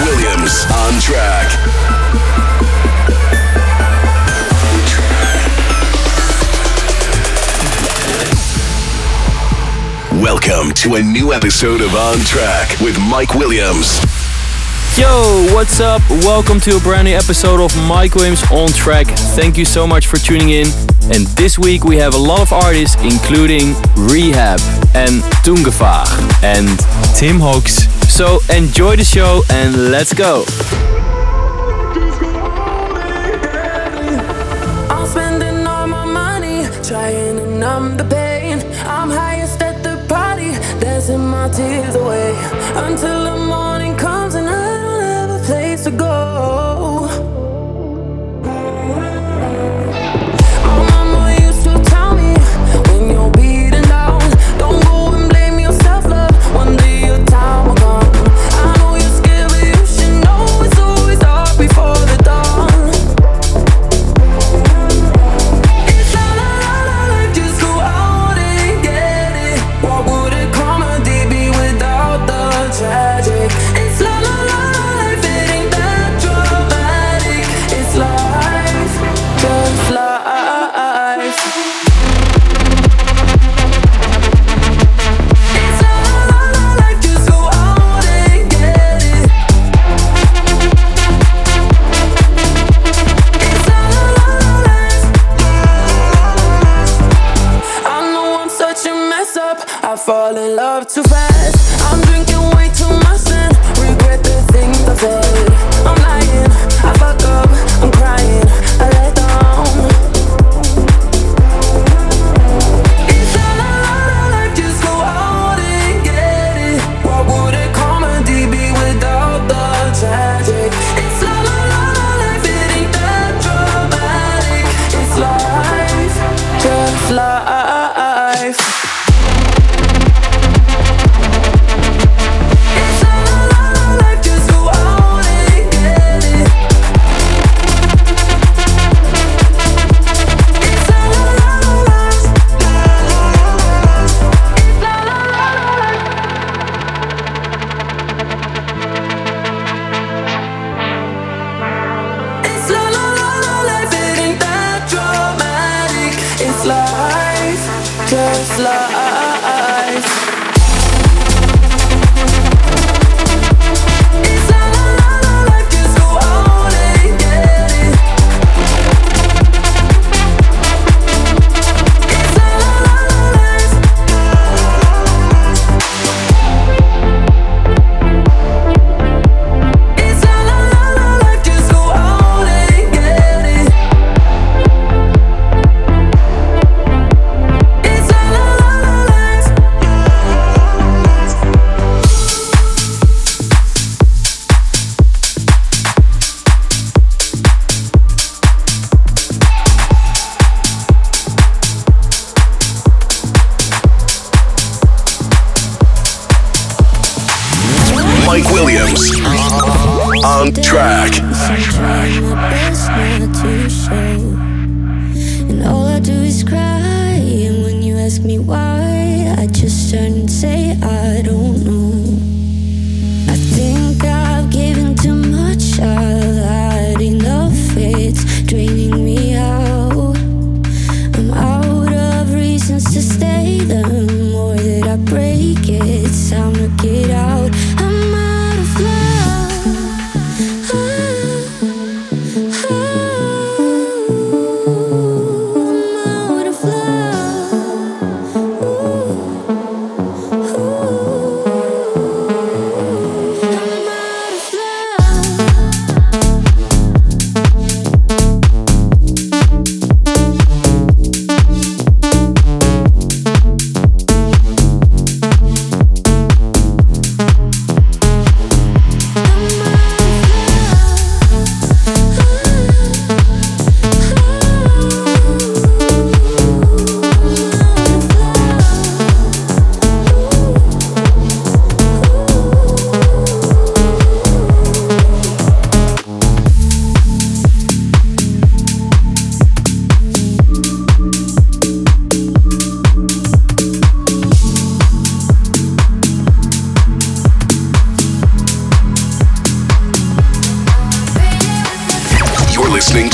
Williams on track. Welcome to a new episode of On Track with Mike Williams. Yo, what's up? Welcome to a brand new episode of Mike Williams On Track. Thank you so much for tuning in. And this week we have a lot of artists, including R3HAB and Tungevaag and Tim Hawks so enjoy the show and let's go. Trying to numb the pain. I'm highest at the party, dancing my tears away until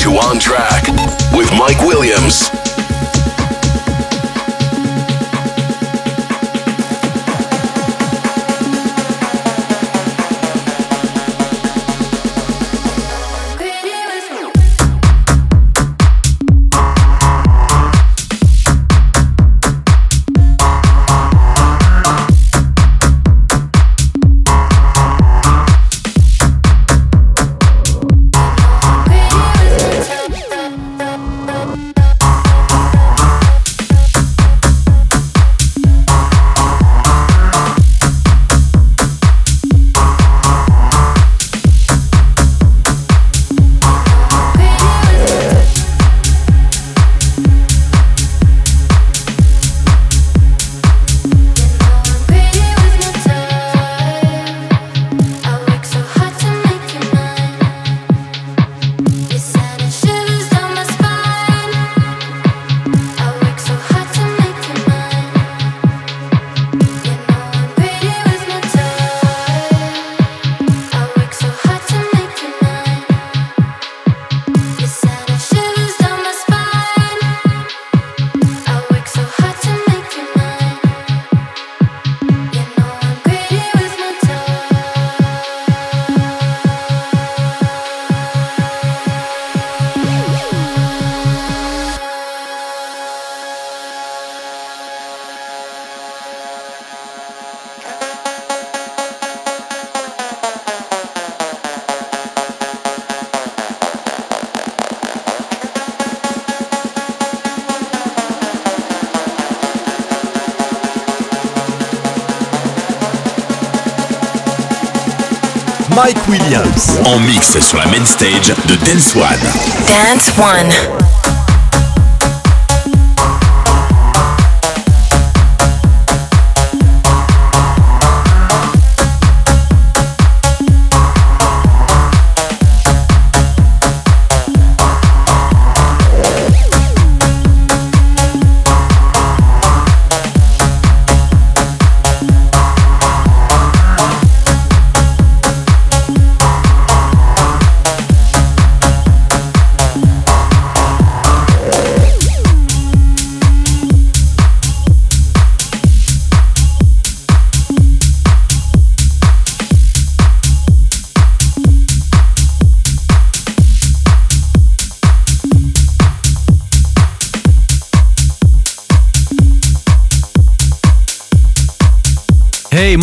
to On Track with Mike Williams. Mike Williams. En mix sur la main stage de Dance One. Dance One.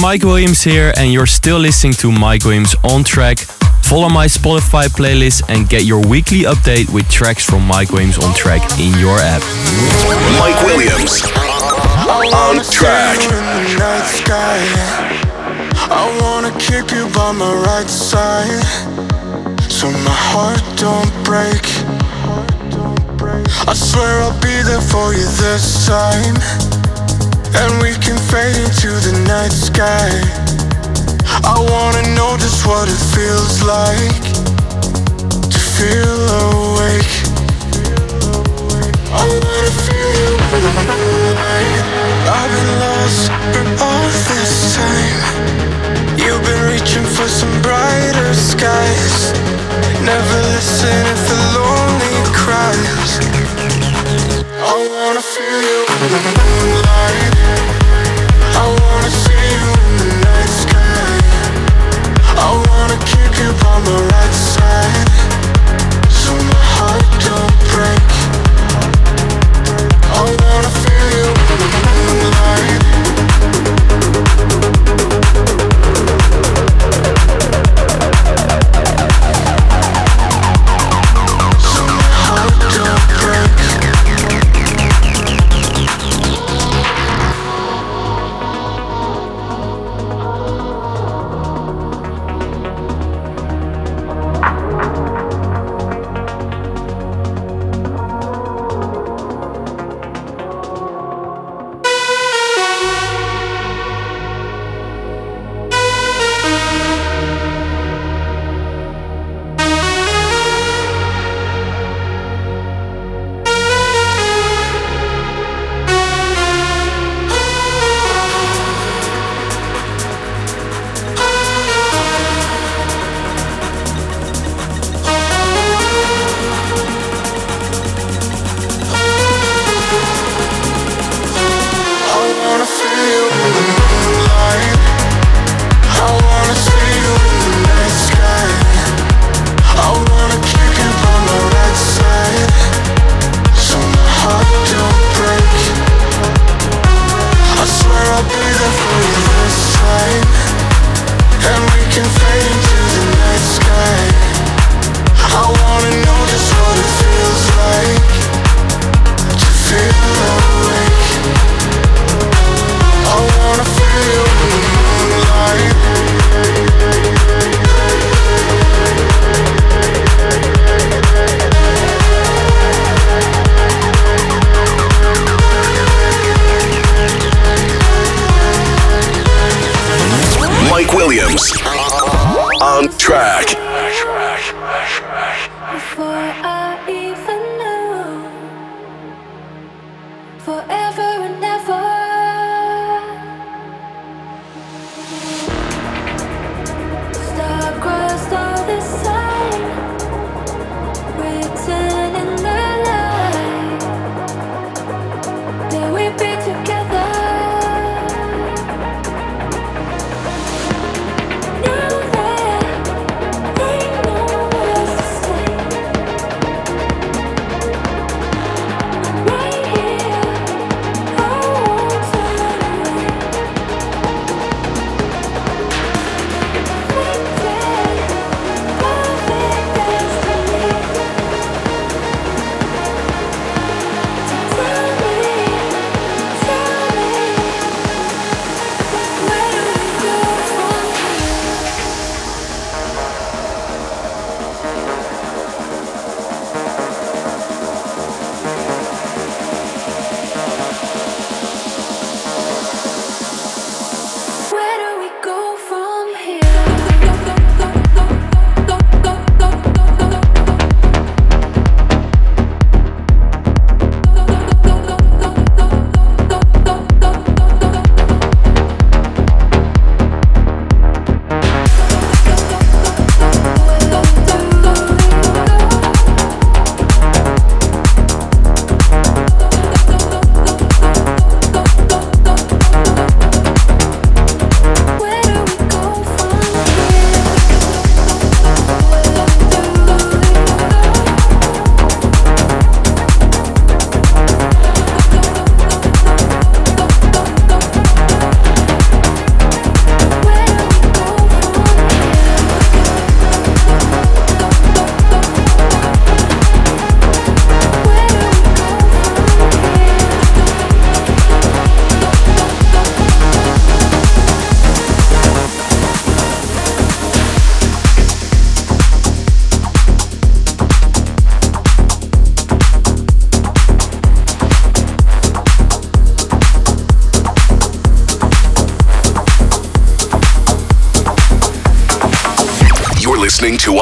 Mike Williams here, and you're still listening to Mike Williams on track. Follow my Spotify playlist and get your weekly update with tracks from Mike Williams on track in your app. Mike Williams on track. I wanna keep you by my right side so my heart don't break. I swear I'll be there for you this time. And we can fade into the night sky. I wanna know just what it feels like To feel awake. I wanna feel you moonlight. I've been lost for all this time. You've been reaching for some brighter skies. Never listen if the lonely cries. I wanna feel you in by my right side So my heart don't break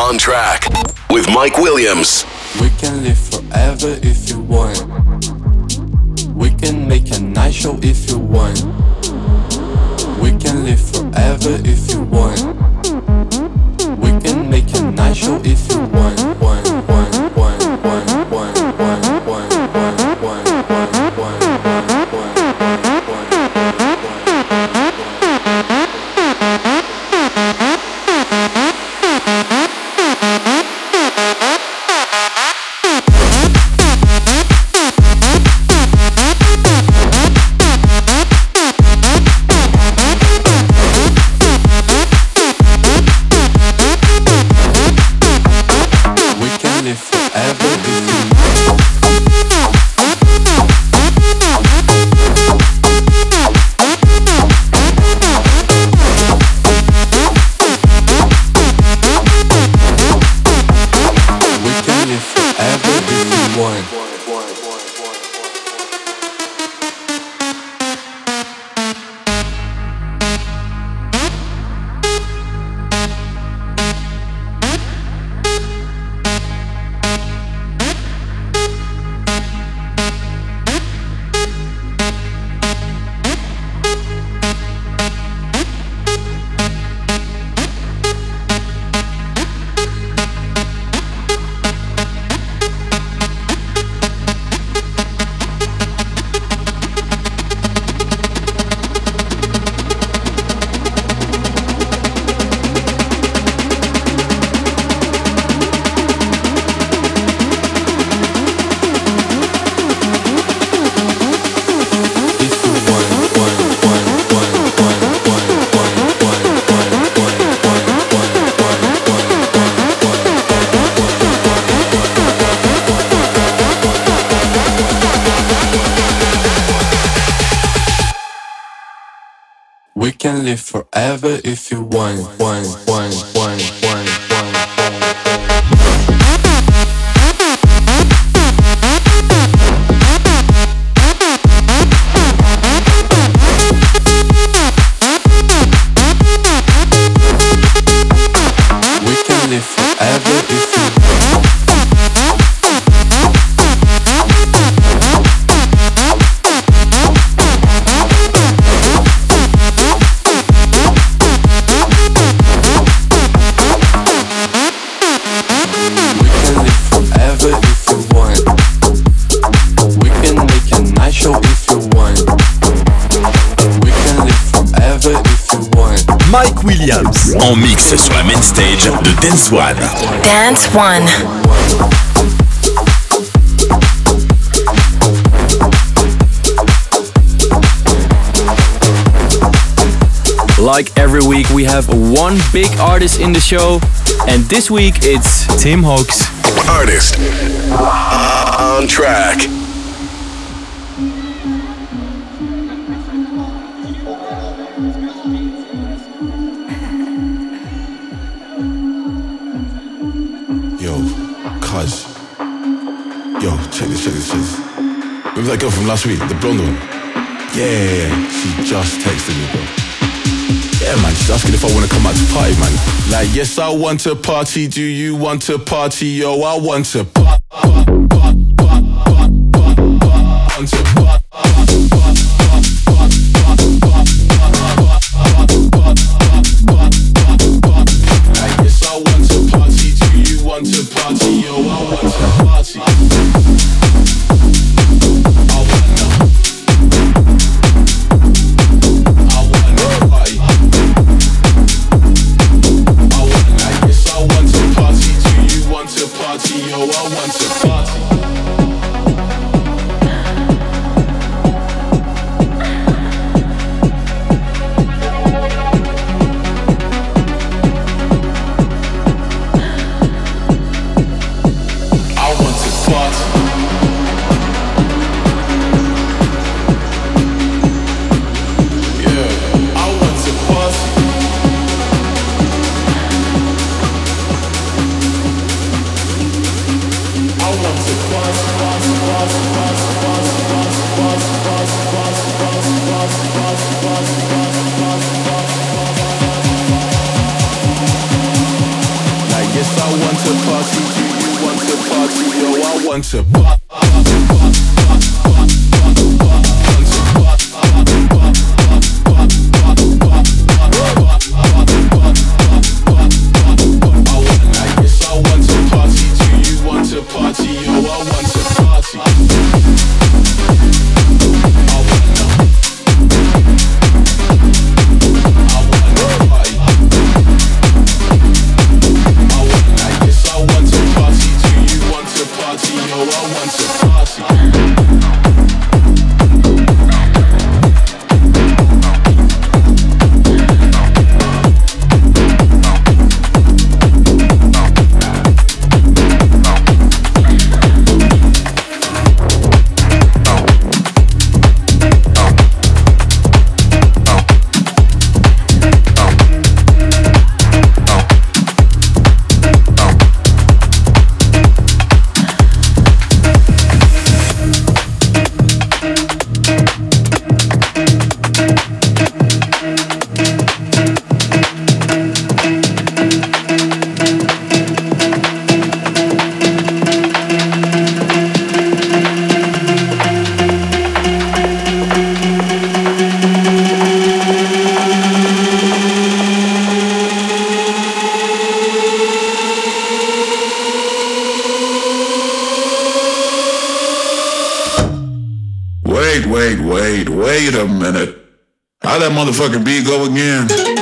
on track with Mike Williams. Williams. En mix sur la main stage de Dance One. Dance One. Like every week, we have one big artist in the show, and this week it's Tim Hawks. Artist on track. that girl from last week, the blonde one? Yeah, she just texted me, bro. Yeah, man, she's asking if I want to come out to party, man. Like, yes, I want to party. Do you want to party? Yo, I want to party. Wait, a minute. How that motherfucking beat go again?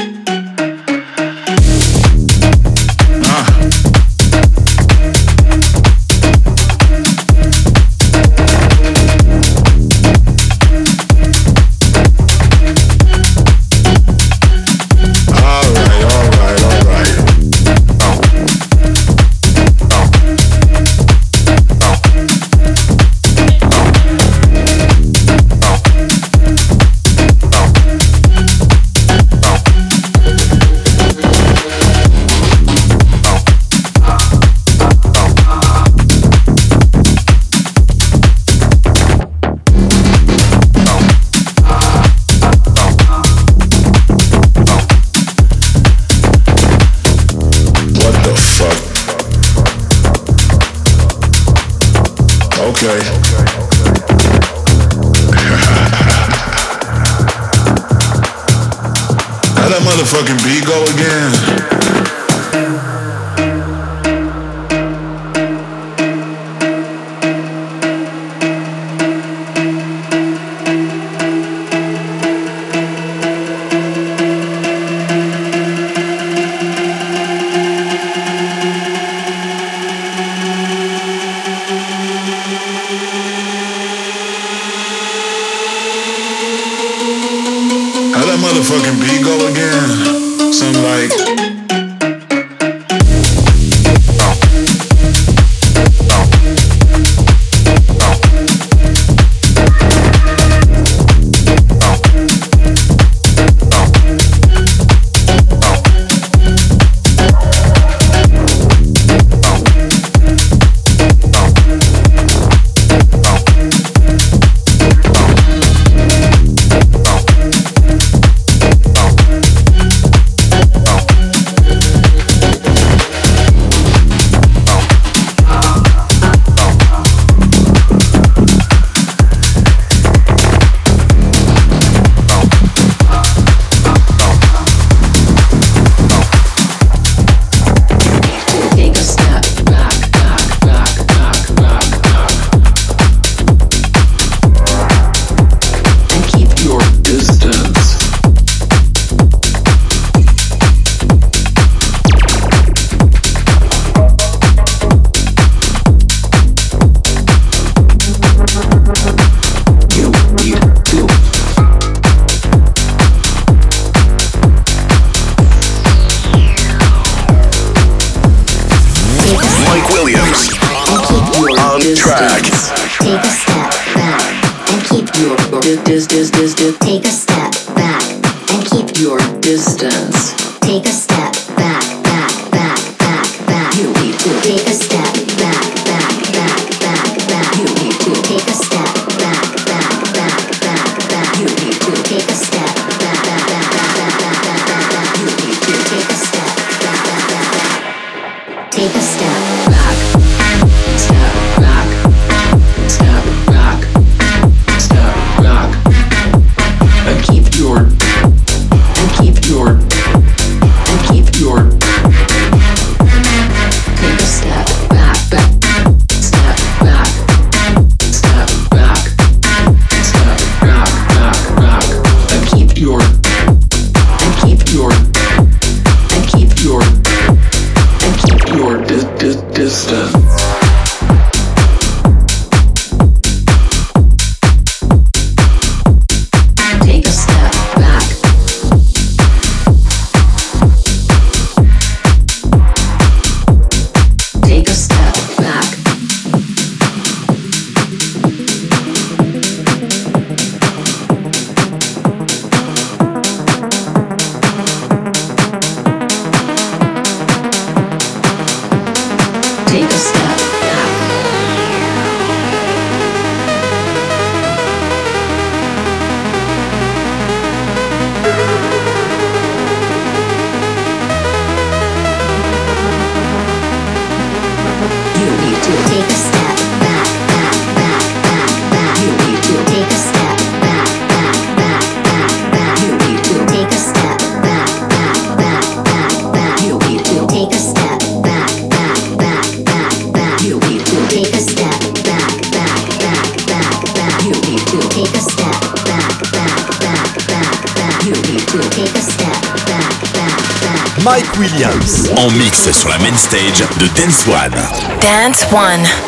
De Dance One. Dance One.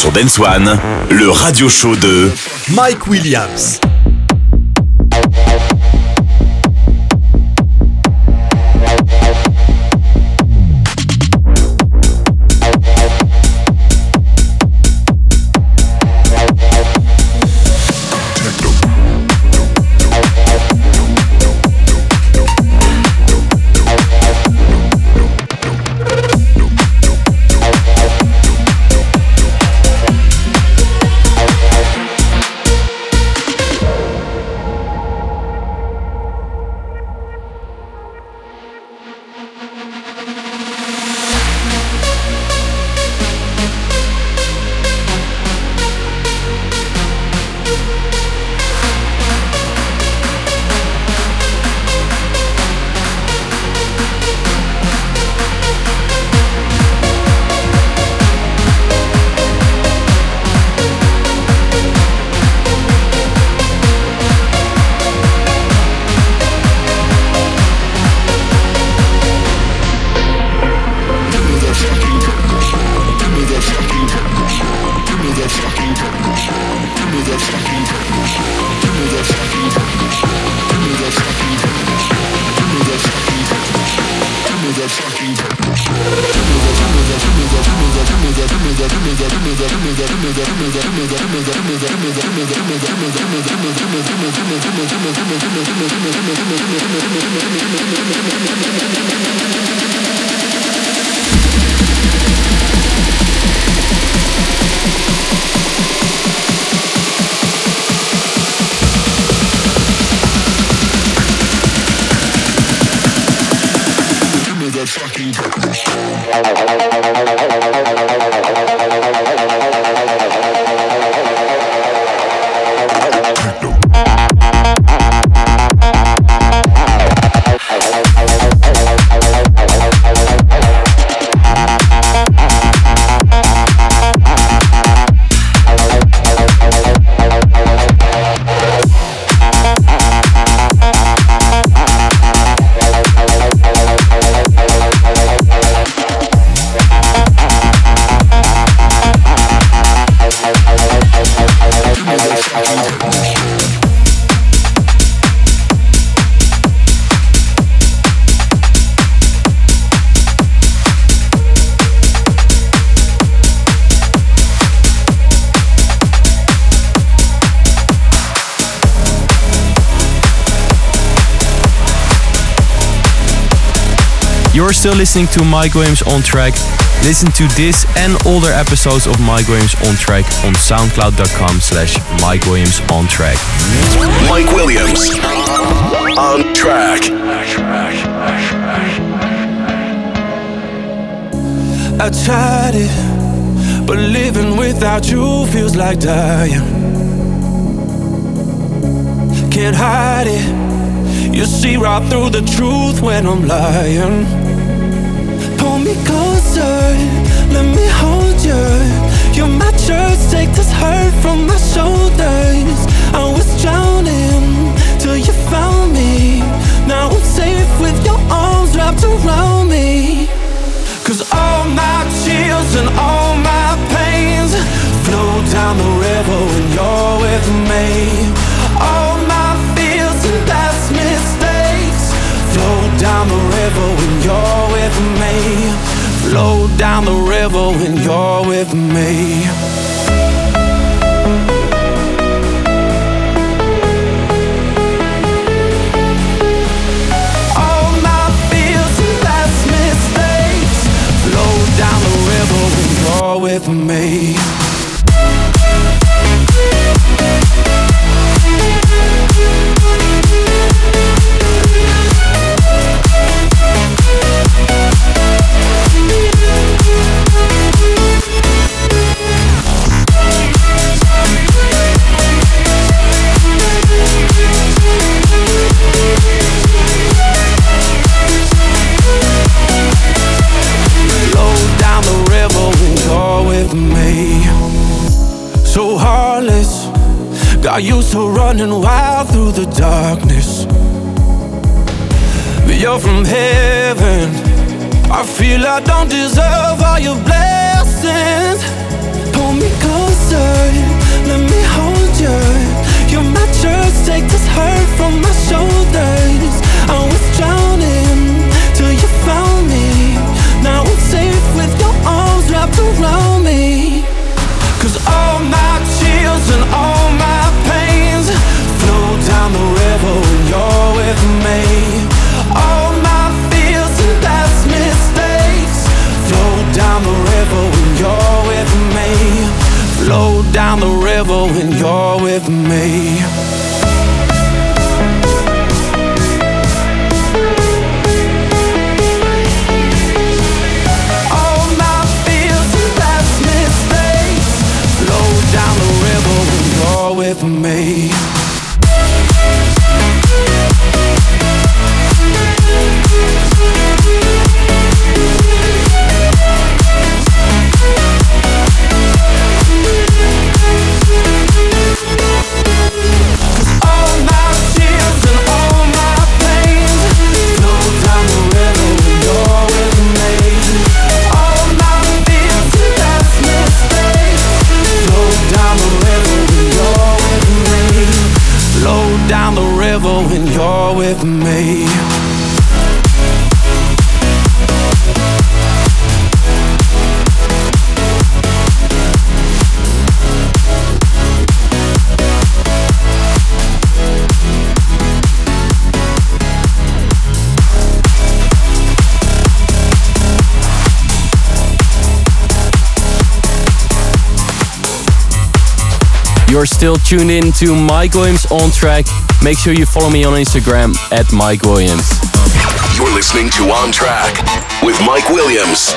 Sur Dance One, le radio show de Mike Williams. Still listening to Mike Williams on track. Listen to this and older episodes of Mike Williams on track on soundcloud.com slash Mike Williams on track. Mike Williams on track. I tried it, but living without you feels like dying. Can't hide it. You see right through the truth when I'm lying. Me closer, let me hold you. You're my church, take this hurt from my shoulders. I was drowning till you found me. Now I'm safe with your arms wrapped around me. Cause all my chills and all my pains flow down the river when you're with me. Down the river when you're with me. still tuned in to Mike Williams on track, make sure you follow me on Instagram at Mike Williams. You're listening to On Track with Mike Williams.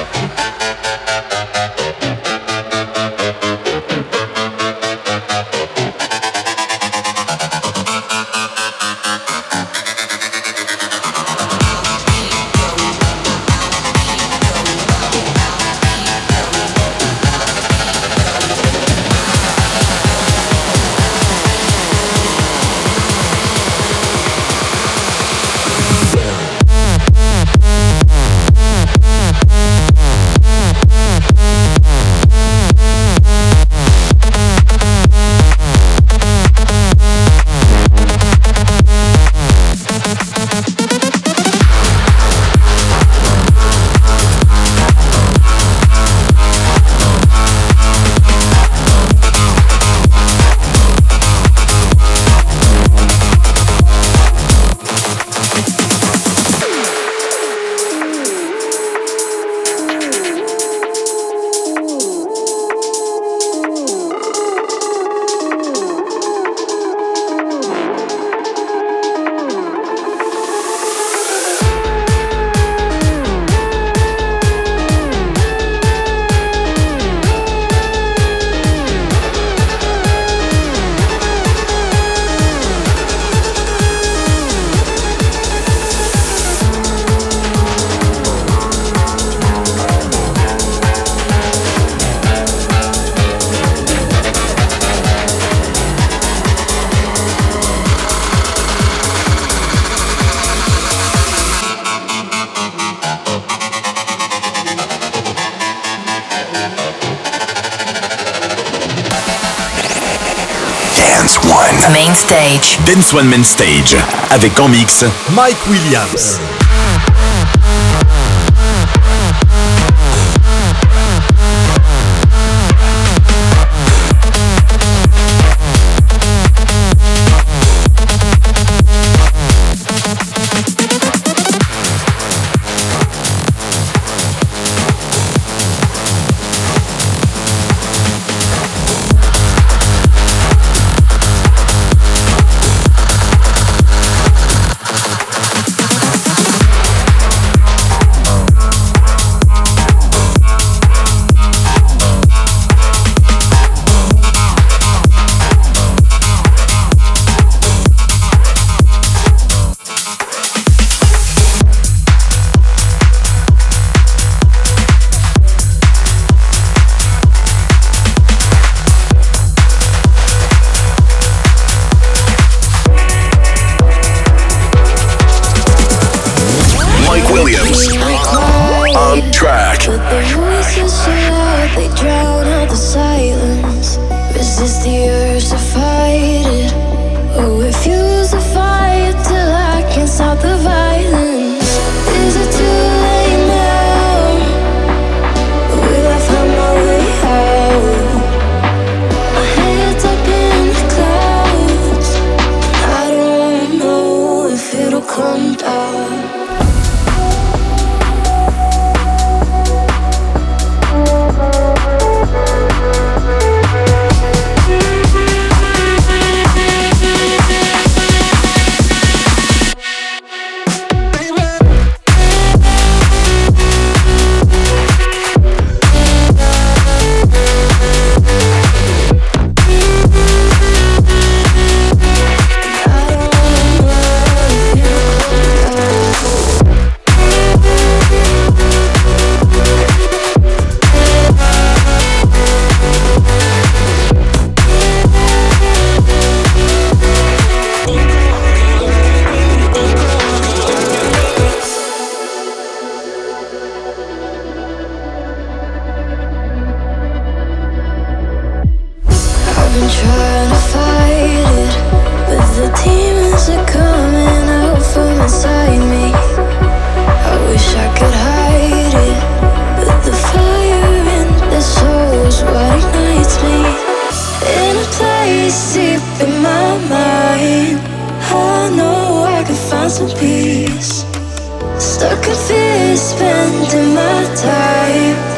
Dance One Man Stage avec en mix Mike Williams. Can peace. Stuck in fear, spending my time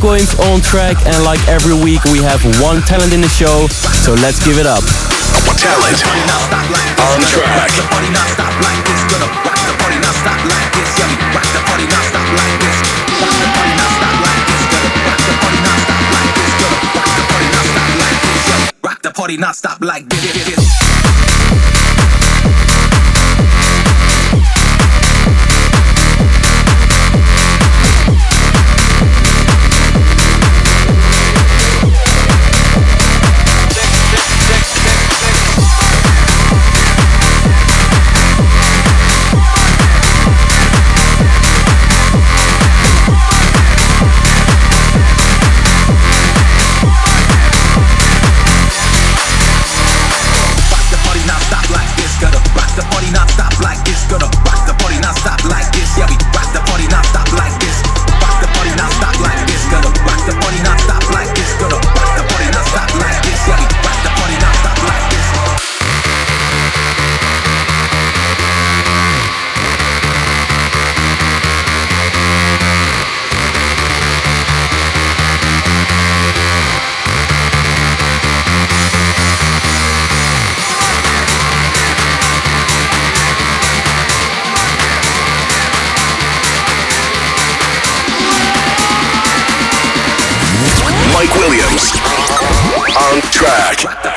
Going on track, and like every week, we have one talent in the show, so let's give it up. Talent. On track. Rock the party, not stop like this.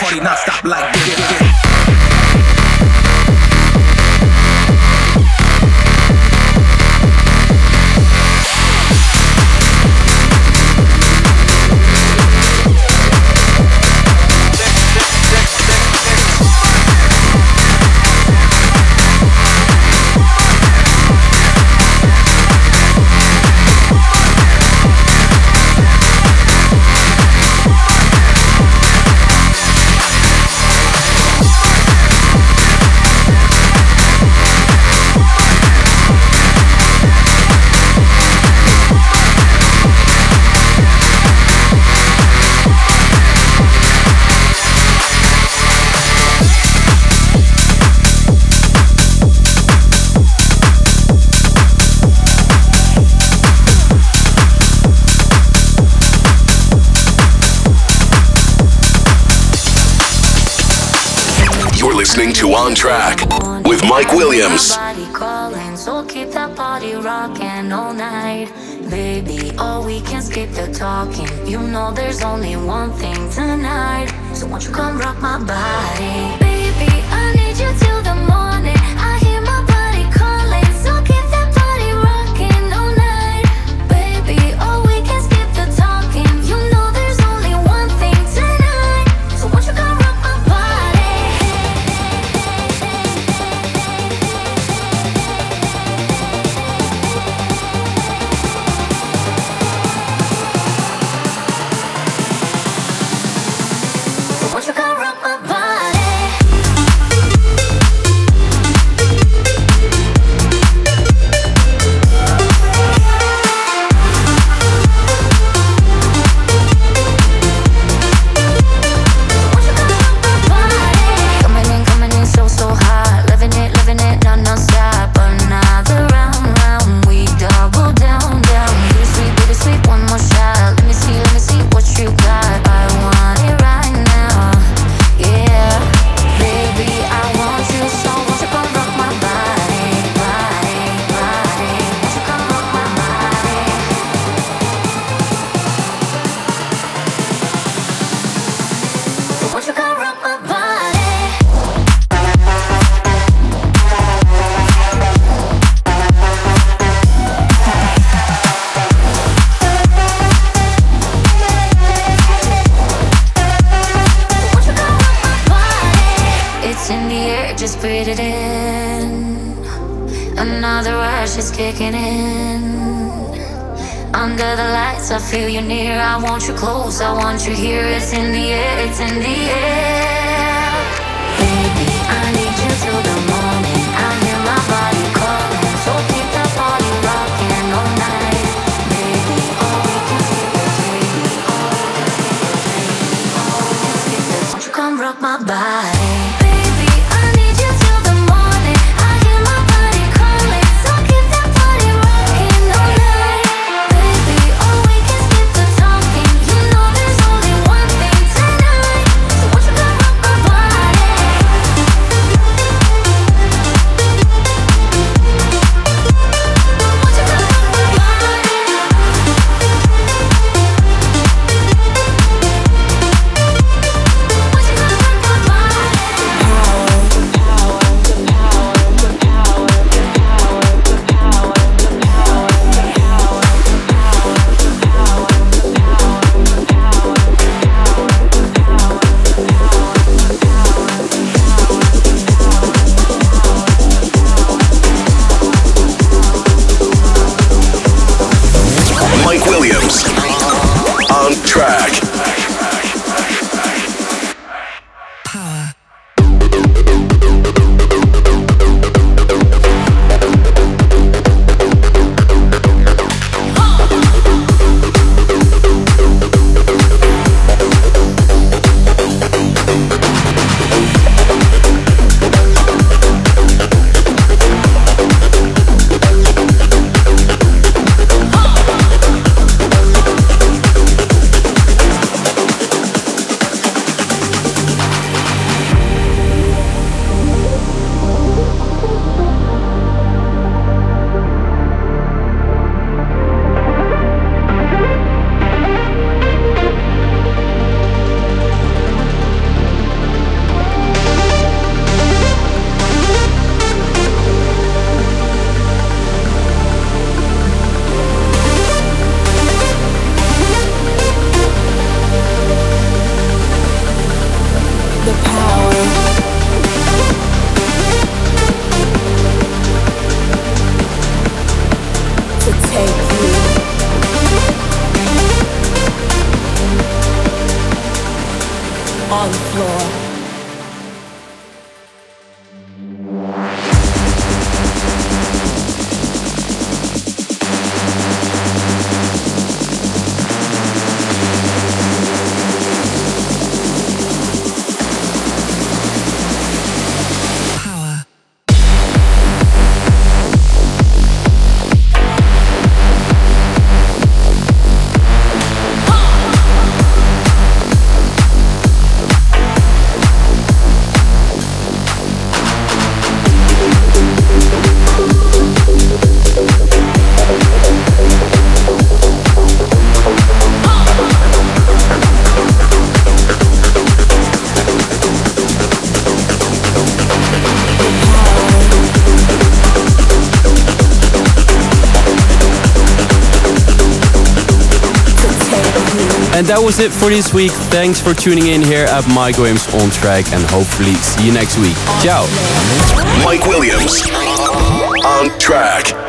party not stop like this. Mike Williams. Calling, so keep that body rocking all night, baby. Oh, we can skip the talking. You know, there's only one that was it for this week. Thanks for tuning in here at Mike Williams on track and hopefully see you next week. Ciao. Mike Williams on track.